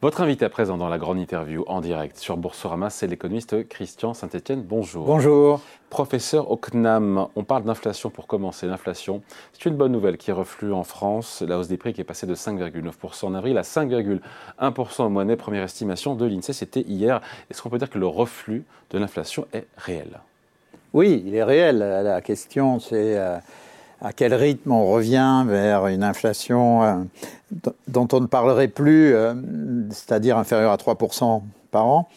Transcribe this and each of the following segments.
Votre invité à présent dans la grande interview en direct sur Boursorama, c'est l'économiste Christian Saint-Etienne. Bonjour. Bonjour. Professeur au CNAM, on parle d'inflation pour commencer. L'inflation, c'est une bonne nouvelle qui reflue en France. La hausse des prix qui est passée de 5,9% en avril à 5,1% au mois de mai. Première estimation de l'INSEE, c'était hier. Est-ce qu'on peut dire que le reflux de l'inflation est réel? Oui, il est réel. La question, c'est euh, à quel rythme on revient vers une inflation euh, dont on ne parlerait plus, euh, c'est-à-dire inférieure à 3% par an.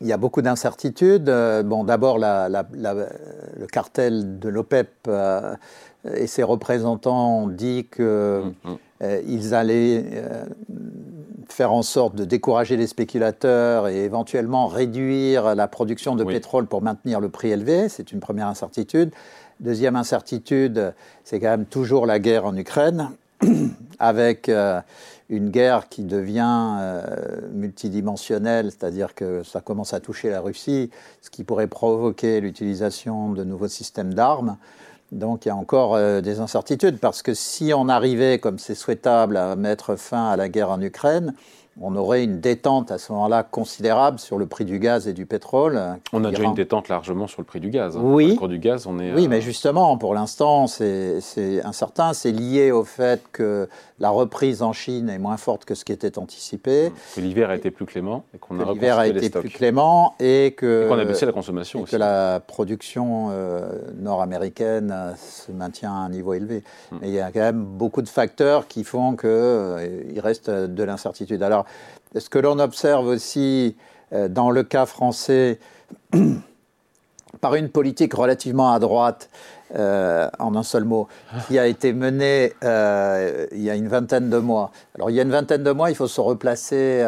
Il y a beaucoup d'incertitudes. Euh, bon, d'abord, le cartel de l'OPEP et ses représentants ont dit qu'ils mm, mm. allaient faire en sorte de décourager les spéculateurs et éventuellement réduire la production de pétrole pour maintenir le prix élevé. C'est une première incertitude. Deuxième incertitude, c'est quand même toujours la guerre en Ukraine, avec euh, une guerre qui devient euh, multidimensionnelle, c'est-à-dire que ça commence à toucher la Russie, ce qui pourrait provoquer l'utilisation de nouveaux systèmes d'armes. Donc il y a encore euh, des incertitudes, parce que si on arrivait, comme c'est souhaitable, à mettre fin à la guerre en Ukraine, on aurait une détente à ce moment-là considérable sur le prix du gaz et du pétrole. On a déjà une détente largement sur le prix du gaz. Hein. Oui. Le cours du gaz, on est. Oui, mais justement, pour l'instant, c'est incertain. C'est lié au fait que la reprise en Chine est moins forte que ce qui était anticipé. Que l'hiver a été plus clément et qu'on a l'hiver a été plus clément et que. qu'on a baissé la consommation aussi. Que la production euh, nord-américaine se maintient à un niveau élevé. Hmm. Mais il y a quand même beaucoup de facteurs qui font qu'il euh, reste de l'incertitude. Alors ce que l'on observe aussi euh, dans le cas français, par une politique relativement à droite, euh, en un seul mot, qui a été menée euh, il y a une vingtaine de mois? Alors il y a une vingtaine de mois, il faut se replacer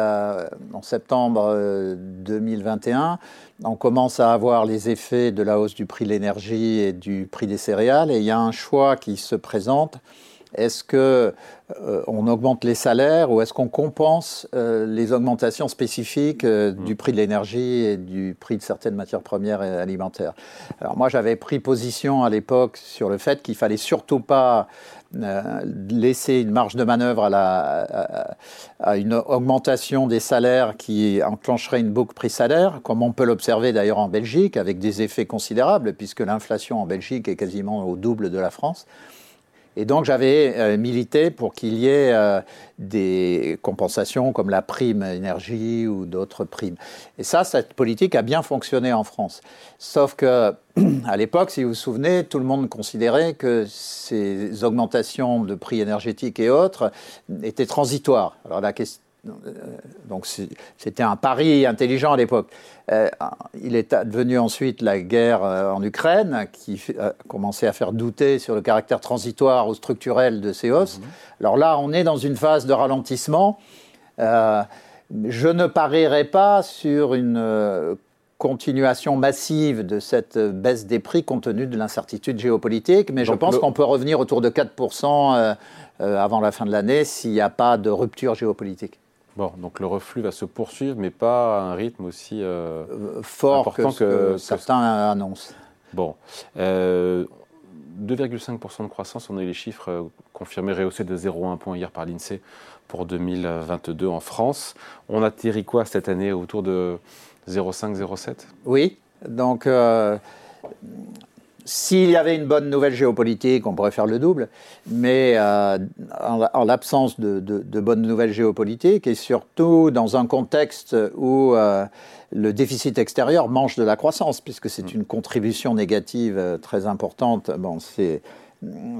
en septembre 2021. On commence à avoir les effets de la hausse du prix de l'énergie et du prix des céréales, et il y a un choix qui se présente est-ce qu'on euh, augmente les salaires ou est-ce qu'on compense euh, les augmentations spécifiques euh, mmh. du prix de l'énergie et du prix de certaines matières premières et alimentaires? Alors moi, j'avais pris position à l'époque sur le fait qu'il fallait surtout pas laisser une marge de manœuvre à, à, une augmentation des salaires qui enclencherait une boucle prix-salaire, comme on peut l'observer d'ailleurs en Belgique, avec des effets considérables, puisque l'inflation en Belgique est quasiment au double de la France. Et donc j'avais euh, milité pour qu'il y ait euh, des compensations comme la prime énergie ou d'autres primes. Et ça, cette politique a bien fonctionné en France. Sauf que à l'époque, si vous vous souvenez, tout le monde considérait que ces augmentations de prix énergétiques et autres étaient transitoires. Alors la question donc c'était un pari intelligent à l'époque. Euh, il est devenu ensuite la guerre euh, en Ukraine qui a commencé à faire douter sur le caractère transitoire ou structurel de ces hausses. Mhm. Alors là, on est dans une phase de ralentissement. je ne parierai pas sur une continuation massive de cette baisse des prix compte tenu de l'incertitude géopolitique, mais je pense qu'on peut revenir autour de 4% avant la fin de l'année s'il n'y a pas de rupture géopolitique. Bon, donc le reflux va se poursuivre, mais pas à un rythme aussi euh, euh, fort que, que, certains annoncent. Bon. 2,5% euh, de croissance, on a eu les chiffres confirmés, rehaussés de 0,1 point hier par l'INSEE pour 2022 en France. On atterrit quoi cette année autour de 0,5, 0,7 Oui, donc s'il y avait une bonne nouvelle géopolitique, on pourrait faire le double, mais euh, en, l'absence de, bonnes nouvelles géopolitiques, et surtout dans un contexte où euh, le déficit extérieur mange de la croissance, puisque c'est mm. une contribution négative euh, très importante, bon, c'est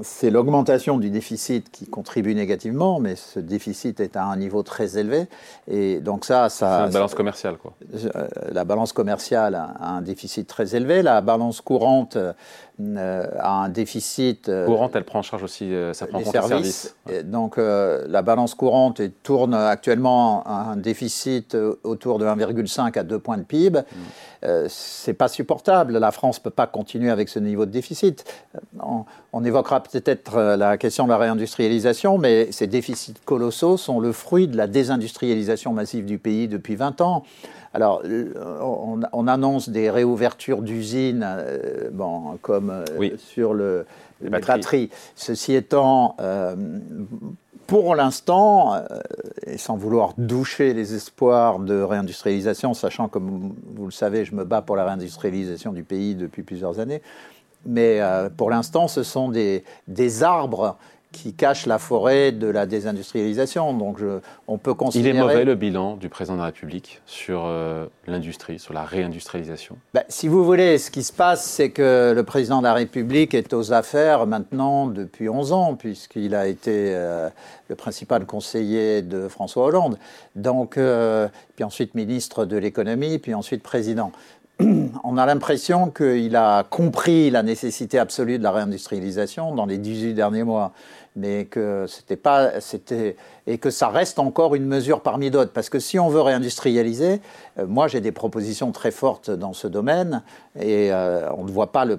c'est l'augmentation du déficit qui contribue négativement, mais ce déficit est à un niveau très élevé. Et donc ça, ça... C'est la balance commerciale, quoi. Euh, la balance commerciale a un déficit très élevé. La balance courante a un déficit... Euh, courante, elle prend en charge aussi, ça prend en compte services. donc la balance courante tourne actuellement à un déficit autour de 1,5 à 2 points de PIB. Mm. c'est pas supportable. La France peut pas continuer avec ce niveau de déficit. On, on évoquera peut-être euh, la question de la réindustrialisation, mais ces déficits colossaux sont le fruit de la désindustrialisation massive du pays depuis 20 ans. Alors, euh, on, annonce des réouvertures d'usines, euh, bon, comme sur le, les batteries. Ceci étant, pour l'instant, euh, et sans vouloir doucher les espoirs de réindustrialisation, sachant que, vous le savez, je me bats pour la réindustrialisation du pays depuis plusieurs années, mais euh, pour l'instant, ce sont des, des arbres qui cache la forêt de la désindustrialisation. Donc je, on peut considérer... Il est mauvais le bilan du président de la République sur euh, l'industrie, sur la réindustrialisation ben, Si vous voulez, ce qui se passe, c'est que le président de la République est aux affaires maintenant depuis 11 ans, puisqu'il a été euh, le principal conseiller de François Hollande. Donc, euh, puis ensuite ministre de l'économie, puis ensuite président on a l'impression qu'il a compris la nécessité absolue de la réindustrialisation dans les 18 derniers mois mais que c'était pas, c'était et que ça reste encore une mesure parmi d'autres. Parce que si on veut réindustrialiser, euh, moi j'ai des propositions très fortes dans ce domaine et euh, on ne voit pas le,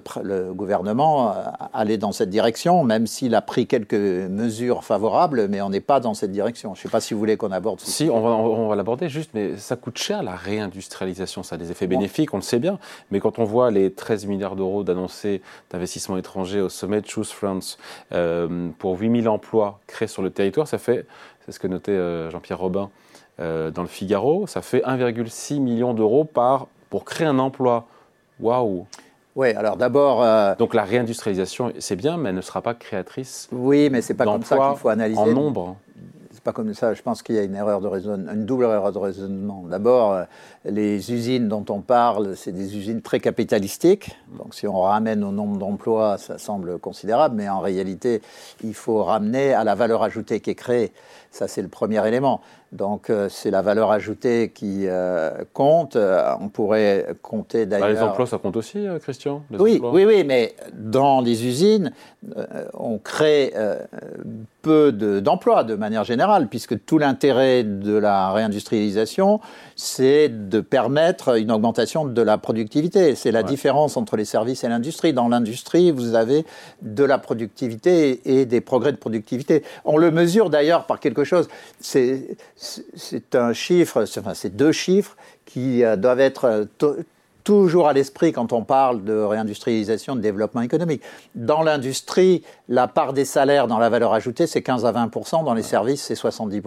gouvernement euh, aller dans cette direction, même s'il a pris quelques mesures favorables, mais on n'est pas dans cette direction. Je ne sais pas si vous voulez qu'on aborde. Si, on va, on va l'aborder juste, mais ça coûte cher la réindustrialisation, ça a des effets bénéfiques, on le sait bien, mais quand on voit les 13 milliards d'euros d'annoncés d'investissement étranger au sommet de Choose France pour 8000 emplois créés sur le territoire, ça fait c'est ce que notait euh, Jean-Pierre Robin euh, dans le Figaro, ça fait 1,6 million d'euros par pour créer un emploi. Waouh oui, alors d'abord. Euh, Donc la réindustrialisation, c'est bien, mais elle ne sera pas créatrice. Oui, mais c'est pas comme ça qu'il faut analyser. En nombre pas comme ça. Je pense qu'il y a une une double erreur de raisonnement. D'abord, euh, les usines dont on parle, c'est des usines très capitalistiques. Donc, si on ramène au nombre d'emplois, ça semble considérable, mais en réalité, il faut ramener à la valeur ajoutée qui est créée. Ça, c'est le premier élément. Donc euh, c'est la valeur ajoutée qui euh, compte. on pourrait compter bah, d'ailleurs. les emplois, ça compte aussi, Christian Oui, oui, oui, mais dans les usines, on crée peu d'emplois de, manière générale, puisque tout l'intérêt de la réindustrialisation, c'est de permettre une augmentation de la productivité. C'est la différence entre les services et l'industrie. Dans l'industrie, vous avez de la productivité et des progrès de productivité. On le mesure d'ailleurs par quelque chose. C'est un chiffre, enfin, c'est deux chiffres qui euh, doivent être toujours à l'esprit quand on parle de réindustrialisation, de développement économique. Dans l'industrie, la part des salaires dans la valeur ajoutée, c'est 15 à 20% dans les services, c'est 70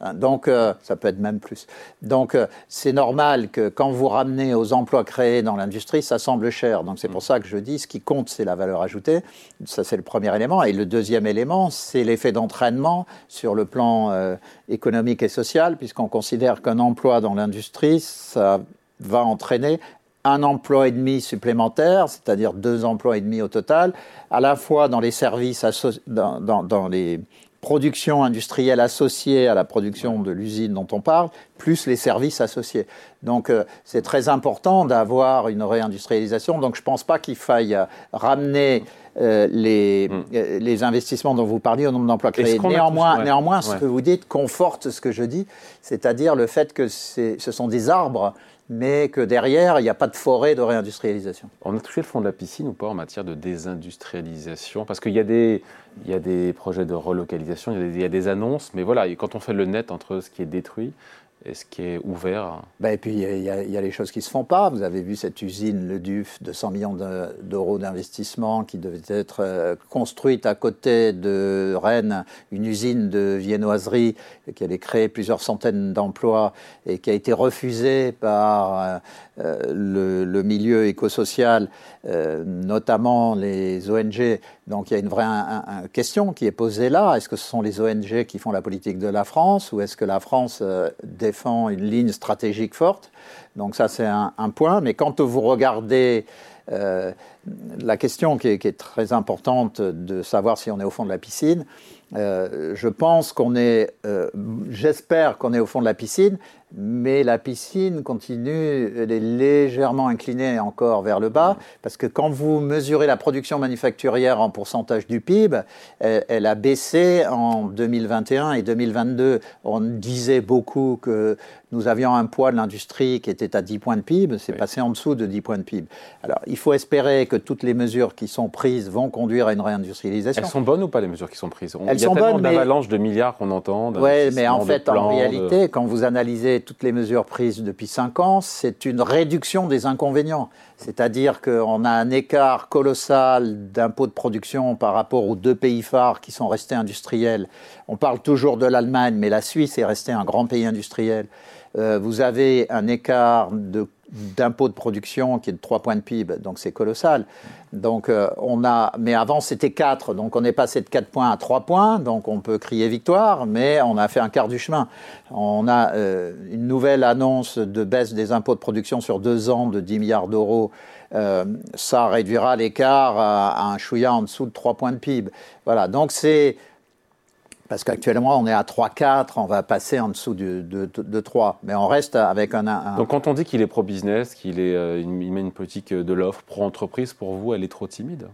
hein, Donc, euh, ça peut être même plus. Donc, euh, c'est normal que quand vous ramenez aux emplois créés dans l'industrie, ça semble cher. Donc, c'est pour ça que je dis, ce qui compte, c'est la valeur ajoutée. Ça, c'est le premier élément. Et le deuxième élément, c'est l'effet d'entraînement sur le plan euh, économique et social, puisqu'on considère qu'un emploi dans l'industrie, ça va entraîner un emploi et demi supplémentaire, c'est-à-dire deux emplois et demi au total, à la fois dans les services, dans, dans, les productions industrielles associées à la production de l'usine dont on parle, plus les services associés. Donc euh, c'est très important d'avoir une réindustrialisation. Donc je ne pense pas qu'il faille ramener euh, les, mm. euh, les, investissements dont vous parliez au nombre d'emplois créés. Néanmoins, néanmoins ce que vous dites conforte ce que je dis, c'est-à-dire le fait que ce sont des arbres mais que derrière, il n'y a pas de forêt de réindustrialisation. On a touché le fond de la piscine ou pas en matière de désindustrialisation? Parce qu'il y, a des, projets de relocalisation, il y a des annonces, mais voilà, quand on fait le net entre ce qui est détruit est ce qui est ouvert ben, Et puis, il y, a, les choses qui ne se font pas. Vous avez vu cette usine, le DUF, de 100 millions d'euros d'investissement qui devait être euh, construite à côté de Rennes, une usine de viennoiserie qui allait créer plusieurs centaines d'emplois et qui a été refusée par euh, euh, le, milieu écosocial, notamment les ONG. Donc il y a une vraie question qui est posée là. Est-ce que ce sont les ONG qui font la politique de la France ou est-ce que la France défend une ligne stratégique forte? Donc ça, c'est un, point. Mais quand vous regardez euh, la question qui est, très importante de savoir si on est au fond de la piscine, euh, je pense qu'on est, euh, j'espère qu'on est au fond de la piscine, mais la piscine continue, elle est légèrement inclinée encore vers le bas, parce que quand vous mesurez la production manufacturière en pourcentage du PIB, elle, a baissé en 2021 et 2022. On disait beaucoup que nous avions un poids de l'industrie qui était à 10 points de PIB, c'est passé en dessous de 10 points de PIB. Alors il faut espérer que toutes les mesures qui sont prises vont conduire à une réindustrialisation. Elles sont bonnes ou pas les mesures qui sont prises? Elles sont bonnes. Il y a d'avalanches de milliards qu'on entend. Oui, mais en fait, en réalité, quand vous analysez toutes les mesures prises depuis 5 ans, c'est une réduction des inconvénients. C'est-à-dire qu'on a un écart colossal d'impôts de production par rapport aux deux pays phares qui sont restés industriels. On parle toujours de l'Allemagne, mais la Suisse est restée un grand pays industriel. Euh, vous avez un écart d'impôt de production qui est de 3 points de PIB, donc c'est colossal. Donc euh, on a, mais avant c'était 4, donc on est passé de 4 points à 3 points, donc on peut crier victoire, mais on a fait un quart du chemin. On a euh, une nouvelle annonce de baisse des impôts de production sur deux ans de 10 milliards d'euros. Ça réduira l'écart à, à, un chouïa en dessous de 3 points de PIB. Voilà, donc c'est parce qu'actuellement, on est à 3-4, on va passer en dessous de, de, 3. Mais on reste avec un. un... Donc, quand on dit qu'il est pro-business, qu'il euh, met une politique de l'offre pro-entreprise, pour vous, elle est trop timide?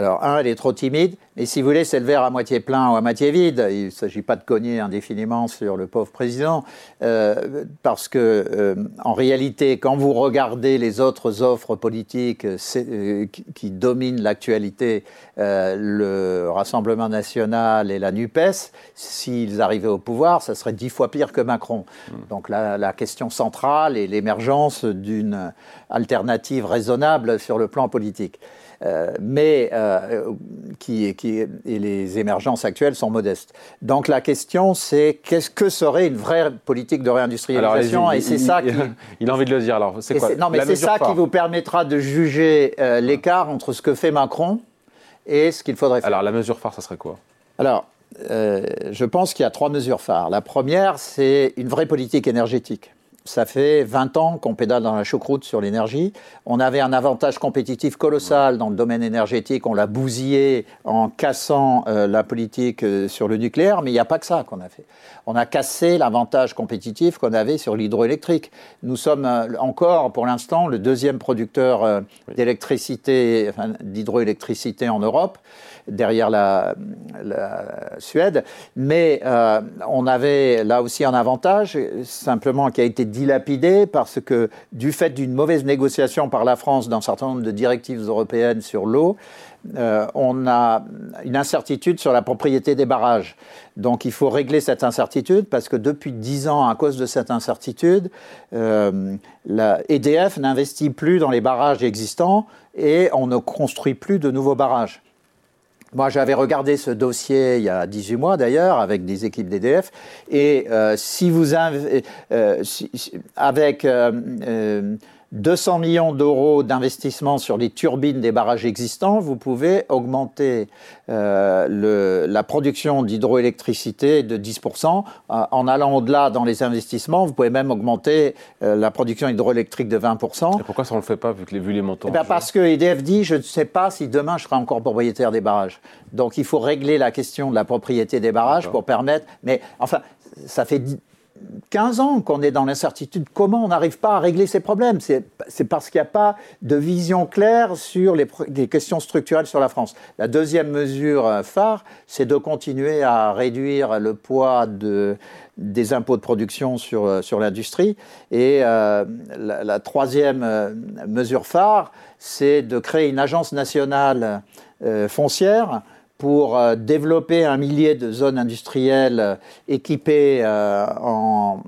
Alors, un, elle est trop timide, mais si vous voulez, c'est le verre à moitié plein ou à moitié vide. Il ne s'agit pas de cogner indéfiniment sur le pauvre président, euh, parce que, euh, en réalité, quand vous regardez les autres offres politiques euh, qui, dominent l'actualité, le Rassemblement national et la NUPES, s'ils arrivaient au pouvoir, ça serait dix fois pire que Macron. Hmm. Donc, la, la question centrale est l'émergence d'une alternative raisonnable sur le plan politique. Euh, mais euh, qui, qui, et les émergences actuelles sont modestes. Donc la question, c'est qu'est-ce que serait une vraie politique de réindustrialisation Et c'est ça qui... Il a envie de le dire, alors c'est quoi Non, mais c'est ça qui vous permettra de juger euh, l'écart entre ce que fait Macron et ce qu'il faudrait faire. Alors la mesure phare, ça serait quoi? Alors, je pense qu'il y a trois mesures phares. La première, c'est une vraie politique énergétique ça fait 20 ans qu'on pédale dans la choucroute sur l'énergie. On avait un avantage compétitif colossal dans le domaine énergétique. On l'a bousillé en cassant euh, la politique euh, sur le nucléaire, mais il n'y a pas que ça qu'on a fait. On a cassé l'avantage compétitif qu'on avait sur l'hydroélectrique. Nous sommes euh, encore, pour l'instant, le deuxième producteur d'électricité, enfin, d'hydroélectricité en Europe derrière la, Suède. Mais euh, on avait là aussi un avantage, simplement qui a été dilapidé parce que du fait d'une mauvaise négociation par la France d'un certain nombre de directives européennes sur l'eau, euh, on a une incertitude sur la propriété des barrages. Donc il faut régler cette incertitude parce que depuis dix ans, à cause de cette incertitude, euh, la EDF n'investit plus dans les barrages existants et on ne construit plus de nouveaux barrages. Moi, j'avais regardé ce dossier il y a 18 mois d'ailleurs avec des équipes d'EDF. Et euh, si vous avez, euh, avec euh, 200 millions d'euros d'investissement sur les turbines des barrages existants, vous pouvez augmenter euh, le, la production d'hydroélectricité de 10%. Euh, en allant au-delà dans les investissements, vous pouvez même augmenter euh, la production hydroélectrique de 20%. Et pourquoi ça ne le fait pas vu, que les, vu les montants eh ben Parce que EDF dit, je ne sais pas si demain je serai encore propriétaire des barrages. Donc il faut régler la question de la propriété des barrages pour permettre... Mais enfin, ça fait 15 ans qu'on est dans l'incertitude. Comment on n'arrive pas à régler ces problèmes? C'est parce qu'il n'y a pas de vision claire sur les, questions structurelles sur la France. La deuxième mesure euh, phare, c'est de continuer à réduire le poids de, des impôts de production sur, euh, l'industrie. Et euh, la, troisième mesure phare, c'est de créer une agence nationale foncière pour euh, développer un millier de zones industrielles euh, équipées euh, en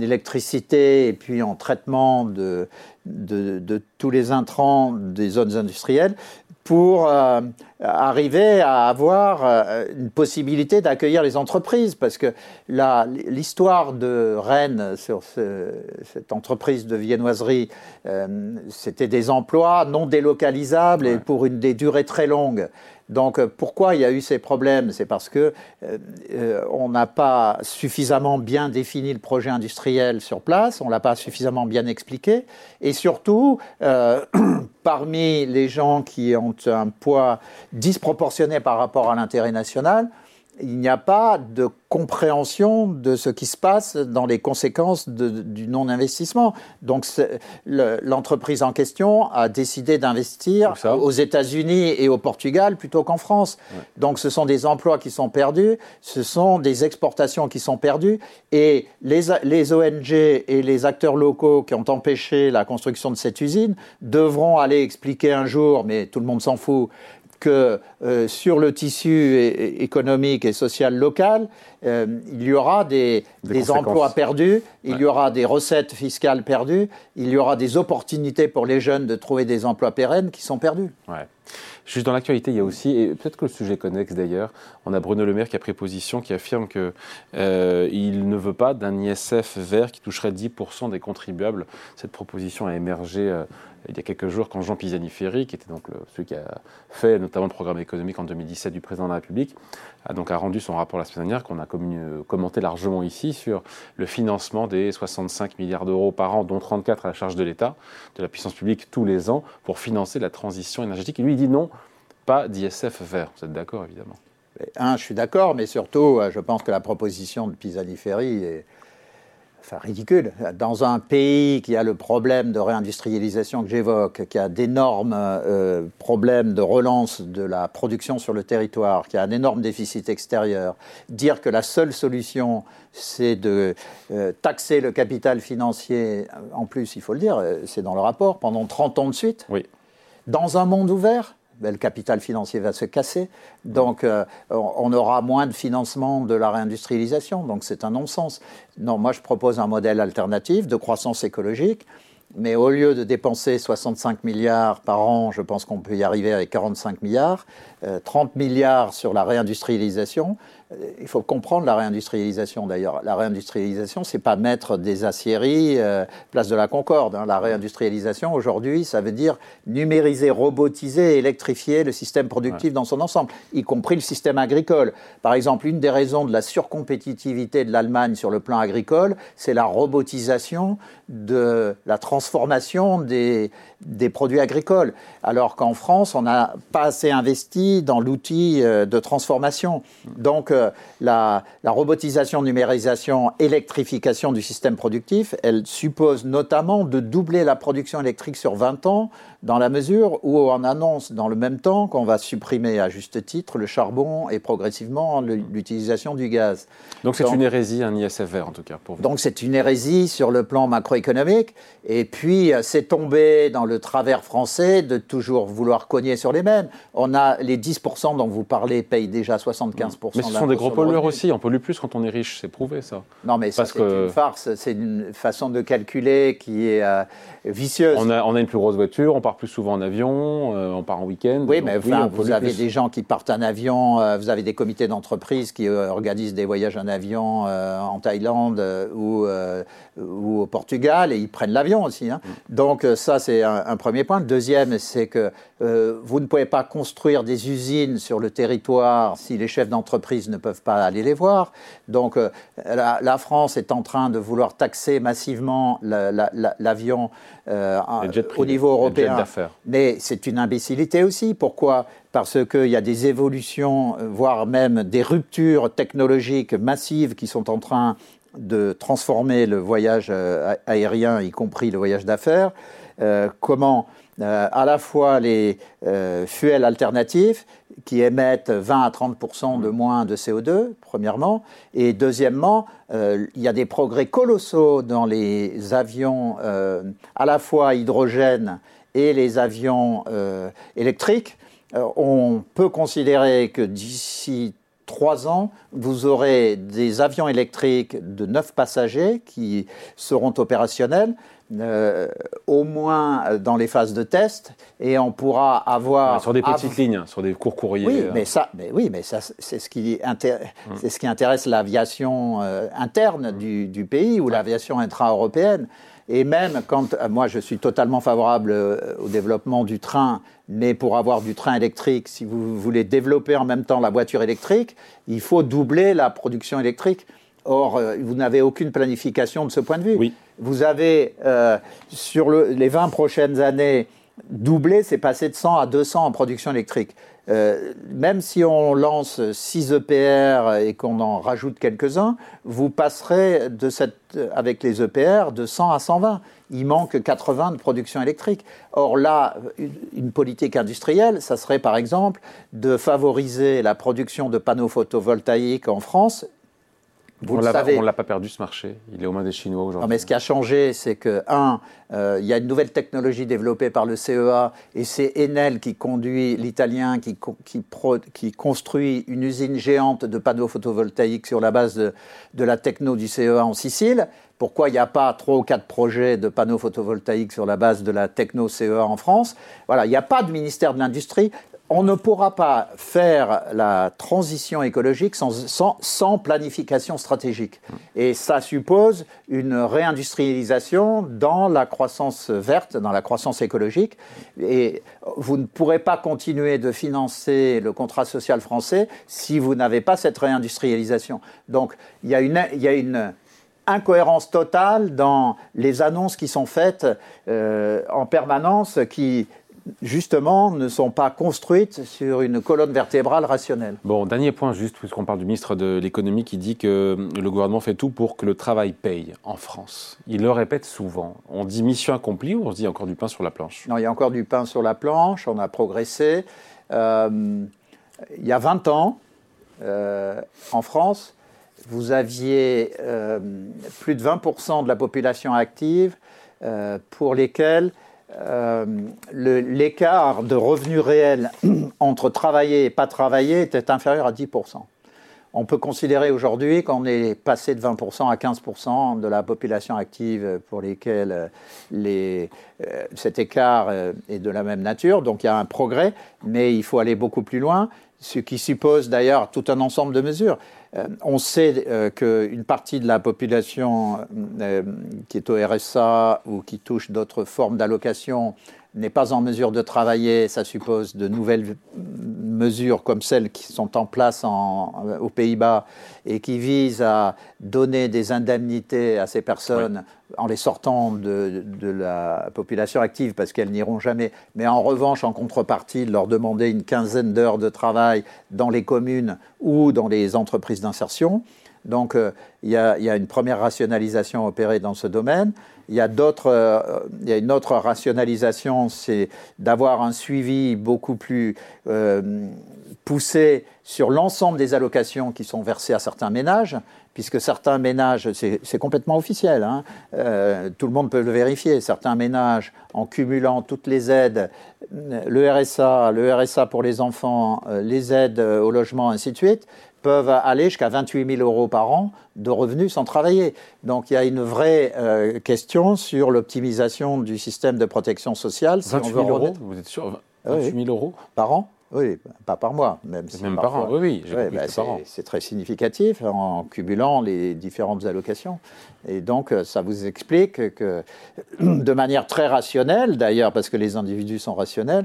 électricité et puis en traitement de, de, tous les intrants des zones industrielles pour arriver à avoir une possibilité d'accueillir les entreprises. Parce que l'histoire de Rennes sur cette entreprise de viennoiserie, c'était des emplois non délocalisables et pour une des durées très longues. Donc euh, pourquoi il y a eu ces problèmes? C'est parce que euh, euh, on n'a pas suffisamment bien défini le projet industriel sur place, on l'a pas suffisamment bien expliqué, et surtout parmi les gens qui ont un poids disproportionné par rapport à l'intérêt national, il n'y a pas de compréhension de ce qui se passe dans les conséquences du non-investissement. Donc l'entreprise en question a décidé d'investir aux États-Unis et au Portugal plutôt qu'en France. Donc ce sont des emplois qui sont perdus, ce sont des exportations qui sont perdues, et les, les ONG et les acteurs locaux qui ont empêché la construction de cette usine devront aller expliquer un jour, mais tout le monde s'en fout, que euh, sur le tissu économique et social local, euh, il y aura des, emplois perdus, il y aura des recettes fiscales perdues, il y aura des opportunités pour les jeunes de trouver des emplois pérennes qui sont perdus. Ouais. Juste dans l'actualité, il y a aussi, et peut-être que le sujet connexe d'ailleurs, on a Bruno Le Maire qui a pris position, qui affirme qu'il euh, ne veut pas d'un ISF vert qui toucherait 10% des contribuables. Cette proposition a émergé il y a quelques jours quand Jean Pisani-Ferry, qui était donc celui qui a fait notamment le programme économique en 2017 du président de la République, a donc a rendu son rapport la semaine dernière qu'on a commenté largement ici sur le financement des 65 milliards d'euros par an, dont 34 à la charge de l'État, de la puissance publique tous les ans, pour financer la transition énergétique. Et lui, dit non, pas d'ISF vert. Vous êtes d'accord, évidemment? Un, je suis d'accord, mais surtout, euh, je pense que la proposition de Pisani-Ferry est enfin ridicule. Dans un pays qui a le problème de réindustrialisation que j'évoque, qui a d'énormes euh, problèmes de relance de la production sur le territoire, qui a un énorme déficit extérieur, dire que la seule solution, c'est de euh, taxer le capital financier, en plus, il faut le dire, euh, c'est dans le rapport, pendant 30 ans de suite, oui. dans un monde ouvert, le capital financier va se casser. Donc, euh, on aura moins de financement de la réindustrialisation. Donc, c'est un non-sens. Non, moi, je propose un modèle alternatif de croissance écologique. Mais au lieu de dépenser 65 milliards par an, je pense qu'on peut y arriver avec 45 milliards, 30 euh, milliards sur la réindustrialisation, il faut comprendre la réindustrialisation d'ailleurs. La réindustrialisation, c'est pas mettre des aciéries euh, place de la Concorde. Hein. La réindustrialisation aujourd'hui, ça veut dire numériser, robotiser, électrifier le système productif dans son ensemble, y compris le système agricole. Par exemple, une des raisons de la surcompétitivité de l'Allemagne sur le plan agricole, c'est la robotisation de la transformation des, des produits agricoles, alors qu'en France, on n'a pas assez investi dans l'outil euh, de transformation. Donc, euh, la, robotisation, numérisation, électrification du système productif, elle suppose notamment de doubler la production électrique sur 20 ans, dans la mesure où on annonce dans le même temps qu'on va supprimer à juste titre le charbon et progressivement l'utilisation du gaz. Donc c'est une hérésie, un ISF vert en tout cas pour vous. Donc c'est une hérésie sur le plan macroéconomique. Et puis euh, c'est tombé dans le travers français de toujours vouloir cogner sur les mêmes. On a les 10% dont vous parlez payent déjà 75%. Mais ce sont des gros pollueurs aussi. On pollue plus quand on est riche, c'est prouvé ça. Non mais c'est une farce. C'est une façon de calculer qui est euh, vicieuse. On a, on a une plus grosse voiture, on part plus souvent en avion, euh, on part en week-end. Oui, mais vous avez des gens qui partent en avion, euh, vous avez des comités d'entreprise qui organisent des voyages en avion en Thaïlande ou, ou, au Portugal et ils prennent l'avion aussi. Hein. Mm. Donc ça, c'est un, premier point. Le deuxième, c'est que vous ne pouvez pas construire des usines sur le territoire si les chefs d'entreprise ne peuvent pas aller les voir. Donc la, la, France est en train de vouloir taxer massivement l'avion au niveau européen. Mais c'est une imbécilité aussi. Pourquoi? Parce qu'il y a des évolutions, euh, voire même des ruptures technologiques massives qui sont en train de transformer le voyage euh, aérien, y compris le voyage d'affaires. Euh, comment à la fois les fuels alternatifs qui émettent 20 à 30% de moins de CO2, premièrement, et deuxièmement, il y a des progrès colossaux dans les avions à la fois hydrogène et les avions euh, électriques, euh, on peut considérer que d'ici trois ans, vous aurez des avions électriques de neuf passagers qui seront opérationnels. Euh, au moins dans les phases de test, et on pourra avoir sur des petites lignes, sur des courts courriers. Oui, mais ça, mais oui, mais ça, c'est ce qui mm. c'est ce qui intéresse l'aviation interne du, du, pays ou l'aviation intra-européenne. Et même quand, euh, moi je suis totalement favorable euh, au développement du train, mais pour avoir du train électrique, si vous voulez développer en même temps la voiture électrique, il faut doubler la production électrique. Or, euh, vous n'avez aucune planification de ce point de vue. Oui. Vous avez, sur les 20 prochaines années, doublé, c'est passé de 100 à 200 en production électrique. Euh, même si on lance 6 EPR et qu'on en rajoute quelques-uns, vous passerez de cette, avec les EPR de 100 à 120. Il manque 80 de production électrique. Or là, une politique industrielle, ça serait par exemple de favoriser la production de panneaux photovoltaïques en France Vous on ne l'a pas perdu ce marché, il est aux mains des Chinois aujourd'hui. Non, mais ce qui a changé, c'est que, un, euh, il y a une nouvelle technologie développée par le CEA et c'est Enel qui conduit, l'italien, qui, qui, qui, construit une usine géante de panneaux photovoltaïques sur la base de, de la techno du CEA en Sicile. Pourquoi il n'y a pas trois ou quatre projets de panneaux photovoltaïques sur la base de la techno CEA en France? Voilà, il n'y a pas de ministère de l'Industrie on ne pourra pas faire la transition écologique sans, planification stratégique. Et ça suppose une réindustrialisation dans la croissance verte, dans la croissance écologique. Et vous ne pourrez pas continuer de financer le contrat social français si vous n'avez pas cette réindustrialisation. Donc il y a une, incohérence totale dans les annonces qui sont faites euh, en permanence qui justement, ne sont pas construites sur une colonne vertébrale rationnelle. Bon, dernier point, juste, puisqu'on parle du ministre de l'économie qui dit que le gouvernement fait tout pour que le travail paye en France. Il le répète souvent. On dit mission accomplie ou on se dit encore du pain sur la planche? Non, il y a encore du pain sur la planche, on a progressé. Euh, il y a 20 ans, euh, en France, vous aviez euh, plus de 20% de la population active pour lesquels euh, l'écart de revenus réels entre travailler et pas travailler était inférieur à 10%. On peut considérer aujourd'hui qu'on est passé de 20% à 15% de la population active pour lesquels les, euh, cet écart euh, est de la même nature. Donc il y a un progrès, mais il faut aller beaucoup plus loin, ce qui suppose d'ailleurs tout un ensemble de mesures. Euh, on sait euh, qu'une partie de la population euh, qui est au RSA ou qui touche d'autres formes d'allocation n'est pas en mesure de travailler, ça suppose de nouvelles mesures comme celles qui sont en place aux Pays-Bas et qui visent à donner des indemnités à ces personnes en les sortant de, la population active parce qu'elles n'iront jamais, mais en revanche, en contrepartie, de leur demander une quinzaine d'heures de travail dans les communes ou dans les entreprises d'insertion. Donc, euh, il y, a une première rationalisation opérée dans ce domaine. Il y a, euh, y a une autre rationalisation, c'est d'avoir un suivi beaucoup plus euh, poussé sur l'ensemble des allocations qui sont versées à certains ménages, puisque certains ménages, c'est, complètement officiel, hein, tout le monde peut le vérifier, certains ménages, en cumulant toutes les aides, le RSA, le RSA pour les enfants, les aides au logement, ainsi de suite, peuvent aller jusqu'à 28 000 euros par an de revenus sans travailler. Donc il y a une vraie euh, question sur l'optimisation du système de protection sociale. 28 000 euros, vous êtes sûr 28 000 euros Par an? Oui, pas par mois, même si Même par an, oui, oui. Bah, c'est très significatif en cumulant les différentes allocations. Et donc, euh, ça vous explique que, de manière très rationnelle, d'ailleurs, parce que les individus sont rationnels,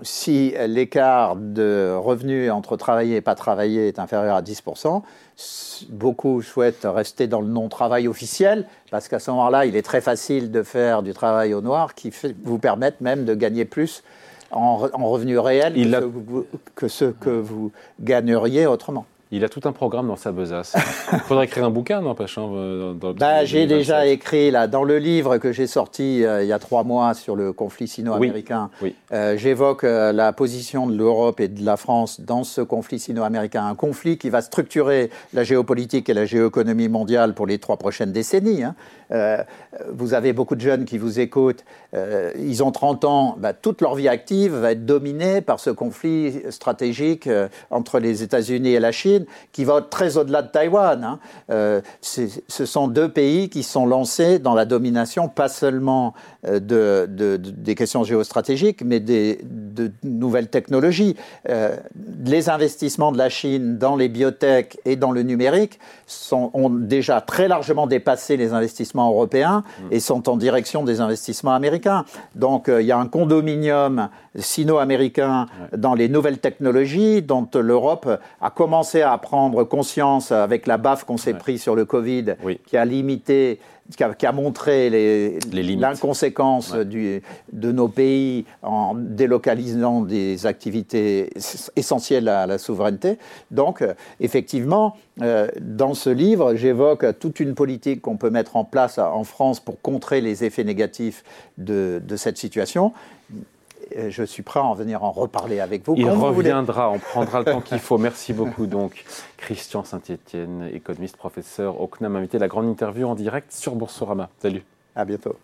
si l'écart de revenus entre travailler et pas travailler est inférieur à 10%, beaucoup souhaitent rester dans le non-travail officiel, parce qu'à ce moment-là, il est très facile de faire du travail au noir qui vous permettent même de gagner plus en, revenus réels que ce que vous gagneriez autrement. Il a tout un programme dans sa besace. Il faudrait écrire un bouquin, n'empêche. Hein, bah, j'ai déjà écrit, là, dans le livre que j'ai sorti euh, il y a trois mois sur le conflit sino-américain, euh, j'évoque euh, la position de l'Europe et de la France dans ce conflit sino-américain. Un conflit qui va structurer la géopolitique et la géoéconomie mondiale pour les trois prochaines décennies. Hein. vous avez beaucoup de jeunes qui vous écoutent. ils ont 30 ans. Bah, toute leur vie active va être dominée par ce conflit stratégique entre les États-Unis et la Chine qui va très au-delà de Taïwan. Hein. Euh, ce sont deux pays qui sont lancés dans la domination, pas seulement euh, de, des questions géostratégiques, mais des, de nouvelles technologies. Euh, les investissements de la Chine dans les biotech et dans le numérique sont, ont déjà très largement dépassé les investissements européens et sont en direction des investissements américains. Donc il y a un condominium sino-américain dans les nouvelles technologies dont l'Europe a commencé à prendre conscience avec la baffe qu'on s'est pris sur le Covid, qui a limité qui a, montré l'inconséquence de nos pays en délocalisant des activités essentielles à la souveraineté. Donc, euh, effectivement, euh, dans ce livre, j'évoque toute une politique qu'on peut mettre en place en France pour contrer les effets négatifs de, de cette situation je suis prêt à en venir en reparler avec vous. Il reviendra, on prendra le temps qu'il faut. Merci beaucoup donc Christian Saint-Etienne, économiste, professeur au CNAM, invité la grande interview en direct sur Boursorama. Salut. À bientôt.